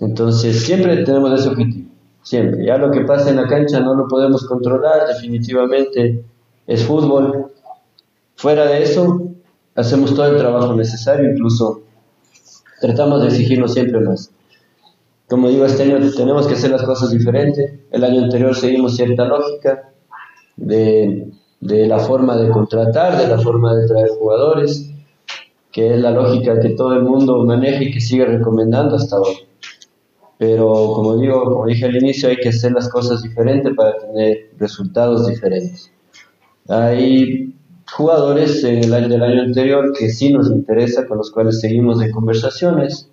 Entonces siempre tenemos ese objetivo, siempre. Ya lo que pasa en la cancha no lo podemos controlar, definitivamente es fútbol. Fuera de eso, hacemos todo el trabajo necesario, incluso tratamos de exigirnos siempre más. Como digo, este año tenemos que hacer las cosas diferentes. El año anterior seguimos cierta lógica de, de la forma de contratar, de la forma de traer jugadores, que es la lógica que todo el mundo maneja y que sigue recomendando hasta ahora. Pero como digo, como dije al inicio, hay que hacer las cosas diferentes para tener resultados diferentes. Hay jugadores en el año, del año anterior que sí nos interesa, con los cuales seguimos en conversaciones.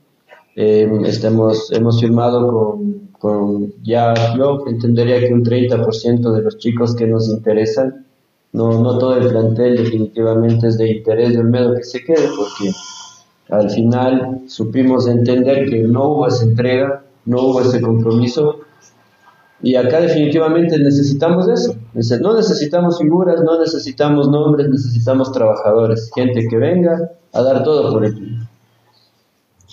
Eh, estamos, hemos firmado con, con, ya yo entendería que un 30% de los chicos que nos interesan, no, no todo el plantel definitivamente es de interés de Olmedo que se quede, porque al final supimos entender que no hubo esa entrega, no hubo ese compromiso, y acá definitivamente necesitamos eso. No necesitamos figuras, no necesitamos nombres, necesitamos trabajadores, gente que venga a dar todo por el club.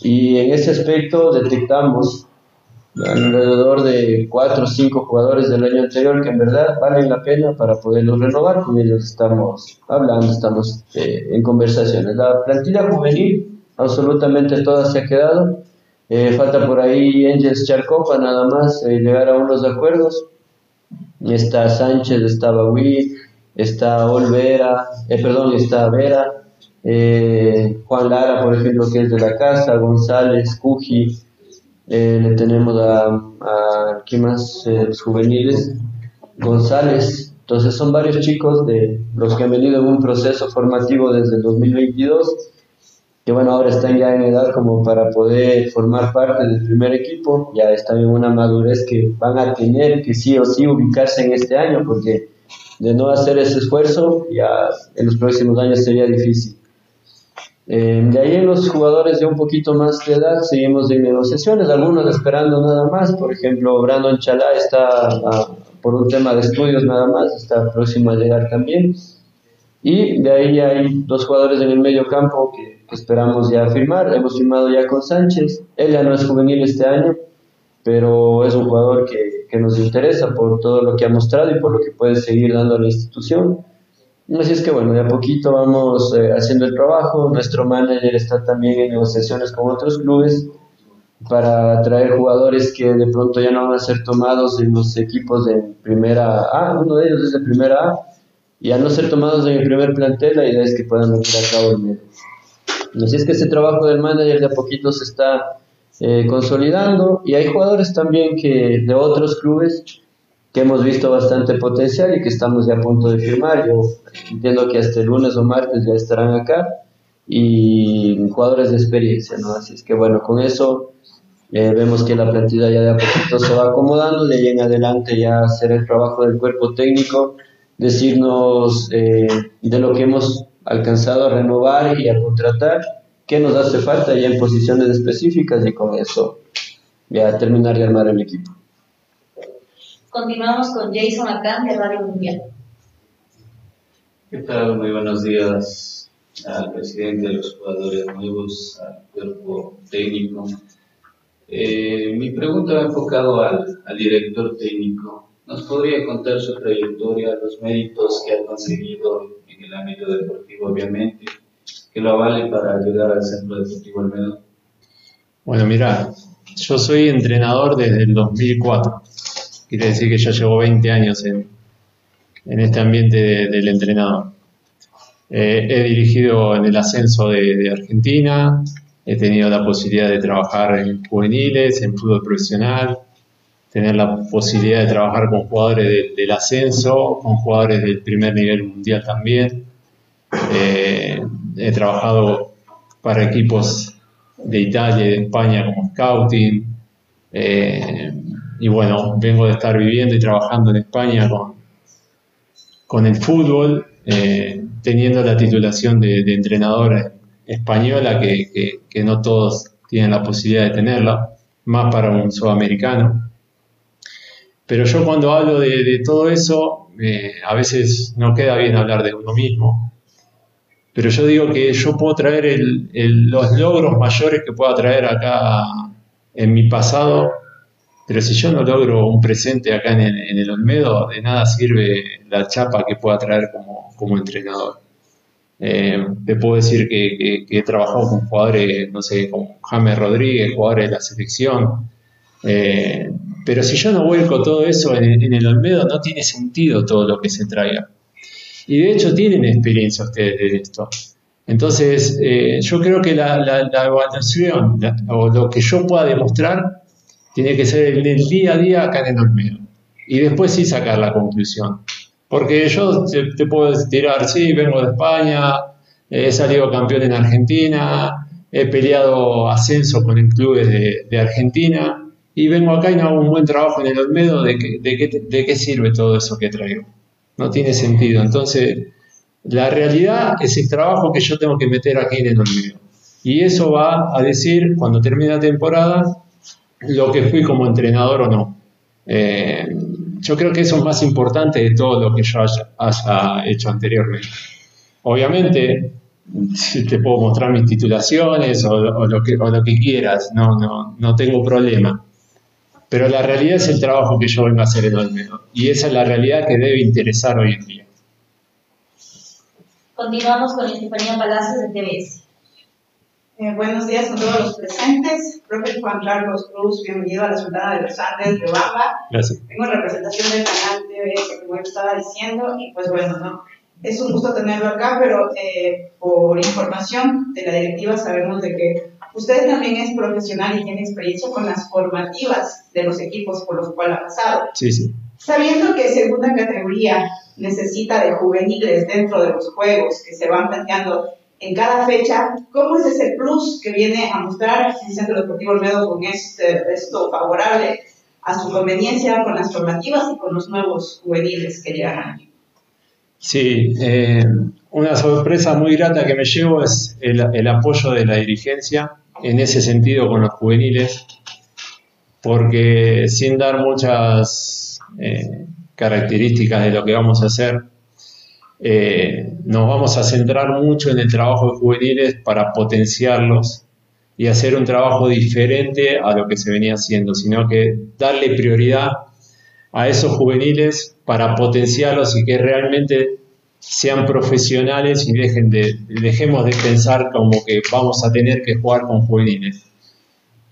Y en ese aspecto detectamos alrededor de cuatro o cinco jugadores del año anterior que en verdad valen la pena para poderlos renovar. Con ellos estamos hablando, estamos eh, en conversaciones. La plantilla juvenil, absolutamente toda se ha quedado. Eh, falta por ahí Angels Charcopa, nada más, eh, llegar a unos acuerdos. Está Sánchez, está Bagui, está Olvera, eh, perdón, está Vera, Juan Lara, por ejemplo, que es de la casa, González, Cuji, eh, le tenemos a, a ¿qué más? Eh, los juveniles, González. Entonces son varios chicos de los que han venido en un proceso formativo desde el 2022 que bueno, ahora están ya en edad como para poder formar parte del primer equipo, ya están en una madurez que van a tener que sí o sí ubicarse en este año, porque de no hacer ese esfuerzo, ya en los próximos años sería difícil. Eh, de ahí en los jugadores de un poquito más de edad seguimos en negociaciones, algunos esperando nada más, por ejemplo, Brandon Chalá está a, por un tema de estudios nada más, está próximo a llegar también. Y de ahí hay dos jugadores en el medio campo que, que, esperamos ya firmar. Hemos firmado ya con Sánchez. Él ya no es juvenil este año, pero es un jugador que, que nos interesa por todo lo que ha mostrado y por lo que puede seguir dando a la institución. Así es que bueno, de a poquito vamos eh, haciendo el trabajo. Nuestro manager está también en negociaciones con otros clubes para traer jugadores que de pronto ya no van a ser tomados en los equipos de primera A. Uno de ellos es de primera A y al no ser tomados en el primer plantel, la idea es que puedan venir a cabo el medio. Así es que este trabajo del manager de a poquito se está eh, consolidando y hay jugadores también que de otros clubes que hemos visto bastante potencial y que estamos ya a punto de firmar. Yo entiendo que hasta el lunes o martes ya estarán acá y jugadores de experiencia, ¿no? Así es que bueno, con eso eh, vemos que la plantilla ya de a poquito se va acomodando, de ahí en adelante ya hacer el trabajo del cuerpo técnico, decirnos eh, de lo que hemos alcanzado a renovar y a contratar, qué nos hace falta ya en posiciones específicas y con eso ya terminar de armar el equipo. Continuamos con Jason Acán de Radio Mundial. ¿Qué tal? Muy buenos días al presidente, a los jugadores nuevos, al cuerpo técnico. Eh, mi pregunta va enfocado al, al, director técnico. ¿Nos podría contar su trayectoria, los méritos que ha conseguido en el ámbito deportivo, obviamente, que lo avale para llegar al Centro Deportivo Almedo? Bueno, mira, yo soy entrenador desde el 2004. Quiere decir que ya llevo 20 años en, en este ambiente de, del entrenador. Eh, he dirigido en el ascenso de, Argentina, He tenido la posibilidad de trabajar en juveniles, en fútbol profesional, tener la posibilidad de trabajar con jugadores de, del ascenso, con jugadores del primer nivel mundial también. Eh, he trabajado para equipos de Italia y de España como scouting. Eh, y bueno, vengo de estar viviendo y trabajando en España con, con el fútbol, eh, teniendo la titulación de, de entrenador española que, que, no todos tienen la posibilidad de tenerla, más para un sudamericano. Pero yo cuando hablo de, todo eso, eh, a veces no queda bien hablar de uno mismo. Pero yo digo que yo puedo traer el, los logros mayores que pueda traer acá en mi pasado, pero si yo no logro un presente acá en el, Olmedo, de nada sirve la chapa que pueda traer como, entrenador. Eh, te puedo decir que, he trabajado con jugadores, no sé, como James Rodríguez, jugadores de la selección. Eh, pero si yo no vuelco todo eso en, el Olmedo, no tiene sentido todo lo que se traiga. Y de hecho tienen experiencia ustedes de esto. Entonces, eh, yo creo que la, la, la evaluación la, o lo que yo pueda demostrar tiene que ser en el día a día acá en el Olmedo. Y después sí sacar la conclusión. Porque yo te, puedo tirar, sí, vengo de España, he salido campeón en Argentina, he peleado ascenso con el clubes de, Argentina y vengo acá y no hago un buen trabajo en el Olmedo, ¿de, que, de, qué, ¿de qué sirve todo eso que traigo? No tiene sentido. Entonces, la realidad es el trabajo que yo tengo que meter aquí en el Olmedo. Y eso va a decir, cuando termine la temporada, lo que fui como entrenador o no. Eh, yo creo que eso es más importante de todo lo que yo haya, hecho anteriormente. Obviamente, te puedo mostrar mis titulaciones o, o, lo, que, o lo que quieras, no, no, no tengo problema. Pero la realidad es el trabajo que yo vengo a hacer en Olmedo. Y esa es la realidad que debe interesar hoy en día. Continuamos con Estefanía Palacios de TVS. Eh, buenos días a todos los presentes. Profe Juan Carlos Cruz, bienvenido a la Sultana de los Andes de Bamba. Gracias. Vengo en representación del canal TVS, como él estaba diciendo, y pues bueno, ¿no? Es un gusto tenerlo acá, pero eh, por información de la directiva sabemos de que usted también es profesional y tiene experiencia con las formativas de los equipos por los cuales ha pasado. Sí, sí. Sabiendo que segunda categoría necesita de juveniles dentro de los juegos que se van planteando en cada fecha, ¿cómo es ese plus que viene a mostrar el Centro Deportivo Olmedo con este, esto favorable a su conveniencia con las formativas y con los nuevos juveniles que llegan aquí? Sí, eh, una sorpresa muy grata que me llevo es el, el, apoyo de la dirigencia en ese sentido con los juveniles, porque sin dar muchas eh, características de lo que vamos a hacer, eh, nos vamos a centrar mucho en el trabajo de juveniles para potenciarlos y hacer un trabajo diferente a lo que se venía haciendo, sino que darle prioridad a esos juveniles para potenciarlos y que realmente sean profesionales y dejen de, dejemos de pensar como que vamos a tener que jugar con juveniles.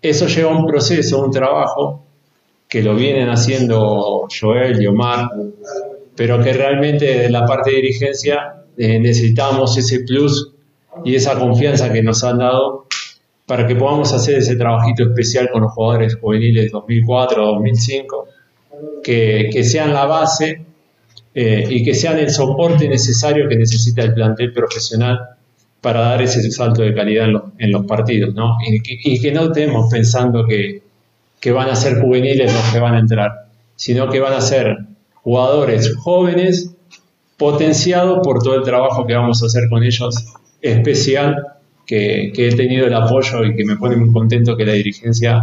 Eso lleva un proceso, un trabajo que lo vienen haciendo Joel y pero que realmente de la parte de dirigencia eh, necesitamos ese plus y esa confianza que nos han dado para que podamos hacer ese trabajito especial con los jugadores juveniles 2004, 2005, que, que sean la base eh, y que sean el soporte necesario que necesita el plantel profesional para dar ese salto de calidad en los, partidos, ¿no? Y que, no estemos pensando que, que van a ser juveniles los que van a entrar, sino que van a ser jugadores jóvenes potenciados por todo el trabajo que vamos a hacer con ellos especial que, he tenido el apoyo y que me pone muy contento que la dirigencia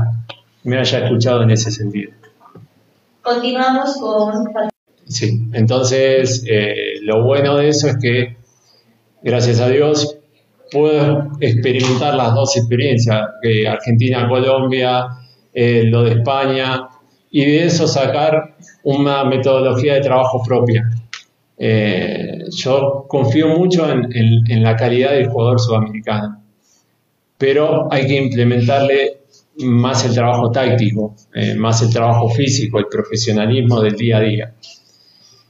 me haya escuchado en ese sentido. Continuamos con... Sí, entonces eh, lo bueno de eso es que, gracias a Dios, puedo experimentar las dos experiencias, Argentina, Colombia, eh, lo de España, y de eso sacar una metodología de trabajo propia. Eh, yo confío mucho en, la calidad del jugador sudamericano, pero hay que implementarle más el trabajo táctico, eh, más el trabajo físico, el profesionalismo del día a día.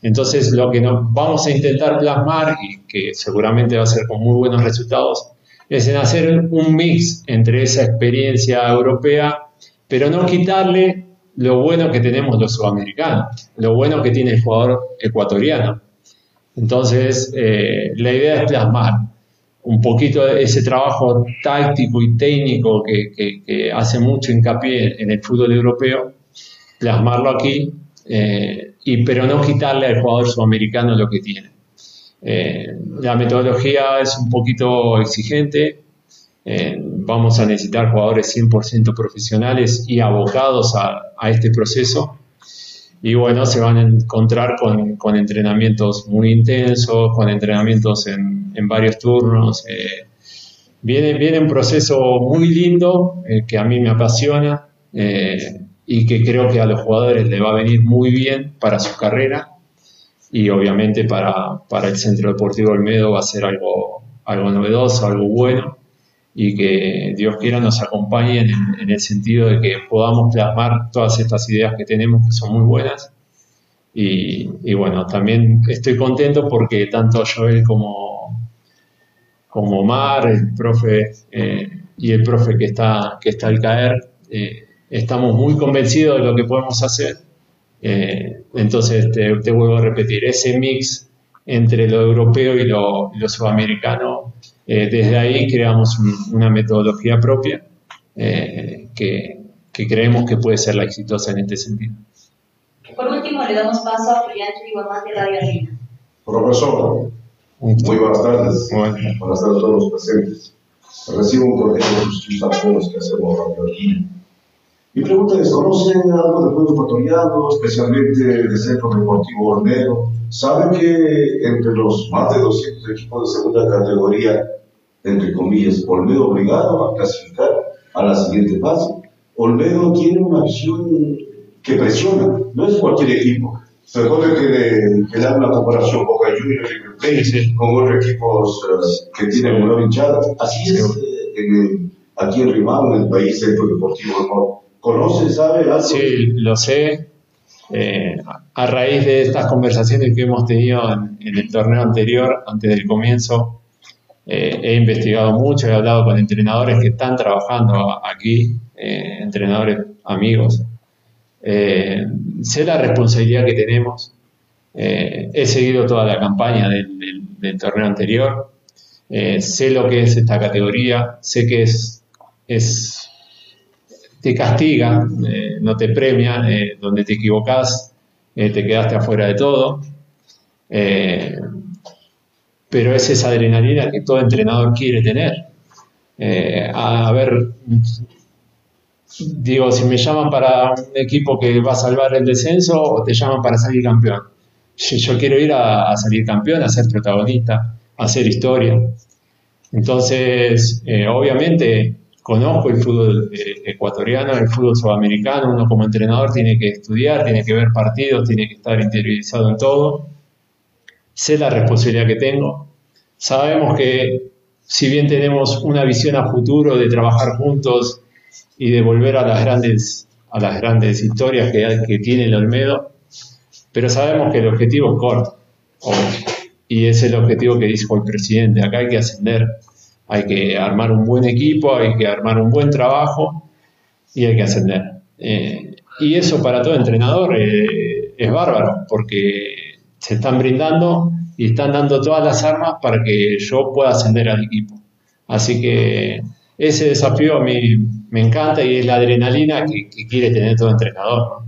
Entonces, lo que nos vamos a intentar plasmar, y que seguramente va a ser con muy buenos resultados, es en hacer un mix entre esa experiencia europea, pero no quitarle lo bueno que tenemos los sudamericanos, lo bueno que tiene el jugador ecuatoriano. Entonces, eh, la idea es plasmar un poquito ese trabajo táctico y técnico que, hace mucho hincapié en el fútbol europeo, plasmarlo aquí, eh, y, pero no quitarle al jugador sudamericano lo que tiene. Eh, la metodología es un poquito exigente, vamos a necesitar jugadores 100% profesionales y abocados a este proceso. Y bueno, se van a encontrar con, entrenamientos muy intensos, con entrenamientos en, varios turnos. Eh, viene, viene un proceso muy lindo eh, que a mí me apasiona eh, y que creo que a los jugadores le va a venir muy bien para su carrera. Y obviamente para, para el Centro Deportivo Olmedo va a ser algo, algo novedoso, algo bueno y que Dios quiera nos acompañe en, el sentido de que podamos plasmar todas estas ideas que tenemos que son muy buenas. Y, bueno, también estoy contento porque tanto Joel como, como Omar, el profe eh, y el profe que está, que está al caer, eh, estamos muy convencidos de lo que podemos hacer. Eh, entonces, te, vuelvo a repetir, ese mix entre lo europeo y lo, lo sudamericano eh, desde ahí creamos una metodología propia eh, que, creemos que puede ser la exitosa en este sentido. Por último, le damos paso a Julián Chiribamán de la Reina. Profesor, muy buenas tardes. Buenas tardes a todos los presentes. Recibo un cordial de sus a que hacemos Radio aquí. Mi pregunta es, ¿conocen algo del juego ecuatoriano, especialmente del Centro Deportivo Olmedo? ¿Saben que entre los más de 200 equipos de segunda categoría entre comillas, Olmedo obligado a clasificar a la siguiente fase. Olmedo tiene una visión que presiona, no es cualquier equipo. Recuerde que le, que da una comparación Boca Juniors y con otros equipos uh, que tienen una hinchada. Así es eh, aquí en Rimao, en el país centro deportivo. ¿Conoce, sabe algo? Sí, lo sé. Eh, a raíz de estas conversaciones que hemos tenido en, el torneo anterior, antes del comienzo, eh, he investigado mucho, he hablado con entrenadores que están trabajando aquí, eh, entrenadores amigos. Sé la responsabilidad que tenemos. he seguido toda la campaña del, torneo anterior. sé lo que es esta categoría. Sé que es te castiga, no te premia, donde te equivocas, te quedaste afuera de todo pero es esa adrenalina que todo entrenador quiere tener. Eh, a, ver, digo, si me llaman para un equipo que va a salvar el descenso o te llaman para salir campeón. Yo quiero ir a, salir campeón, a ser protagonista, a hacer historia. Entonces, eh, obviamente, conozco el fútbol eh, ecuatoriano, el fútbol sudamericano, uno como entrenador tiene que estudiar, tiene que ver partidos, tiene que estar interiorizado en todo sé la responsabilidad que tengo. Sabemos que si bien tenemos una visión a futuro de trabajar juntos y de volver a las grandes, a las grandes historias que, tiene el Olmedo, pero sabemos que el objetivo es corto. y es el objetivo que dijo el presidente. Acá hay que ascender. Hay que armar un buen equipo, hay que armar un buen trabajo y hay que ascender. Eh, y eso para todo entrenador eh, es bárbaro, porque se están brindando y están dando todas las armas para que yo pueda ascender al equipo. Así que ese desafío a mí me encanta y es la adrenalina que, que quiere tener todo entrenador.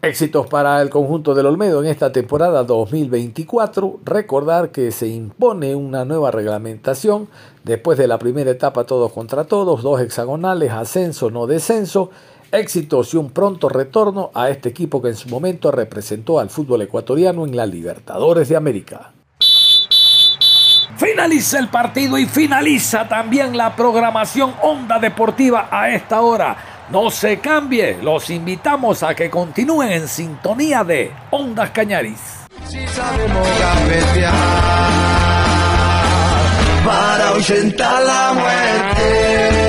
Éxitos para el conjunto del Olmedo en esta temporada 2024. Recordar que se impone una nueva reglamentación después de la primera etapa todos contra todos, dos hexagonales, ascenso, no descenso. Éxitos y un pronto retorno a este equipo que en su momento representó al fútbol ecuatoriano en la Libertadores de América. Finaliza el partido y finaliza también la programación Onda Deportiva a esta hora. No se cambie, los invitamos a que continúen en sintonía de Ondas Cañaris. Si para ahuyentar la muerte.